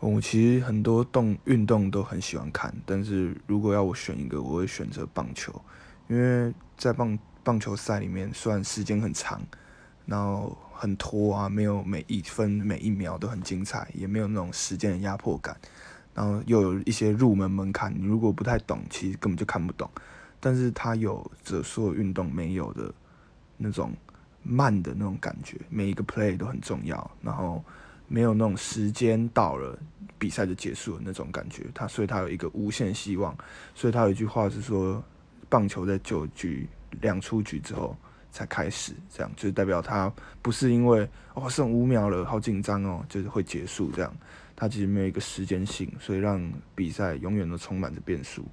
我其实很多动运动都很喜欢看，但是如果要我选一个，我会选择棒球，因为在棒棒球赛里面，虽然时间很长，然后很拖啊，没有每一分每一秒都很精彩，也没有那种时间的压迫感，然后又有一些入门门槛，你如果不太懂，其实根本就看不懂。但是它有着所有运动没有的那种慢的那种感觉，每一个 play 都很重要，然后。没有那种时间到了比赛就结束的那种感觉，他所以他有一个无限希望，所以他有一句话是说，棒球在九局两出局之后才开始，这样。就是代表他不是因为哦剩五秒了，好紧张哦，就是会结束这样，他其实没有一个时间性，所以让比赛永远都充满着变数。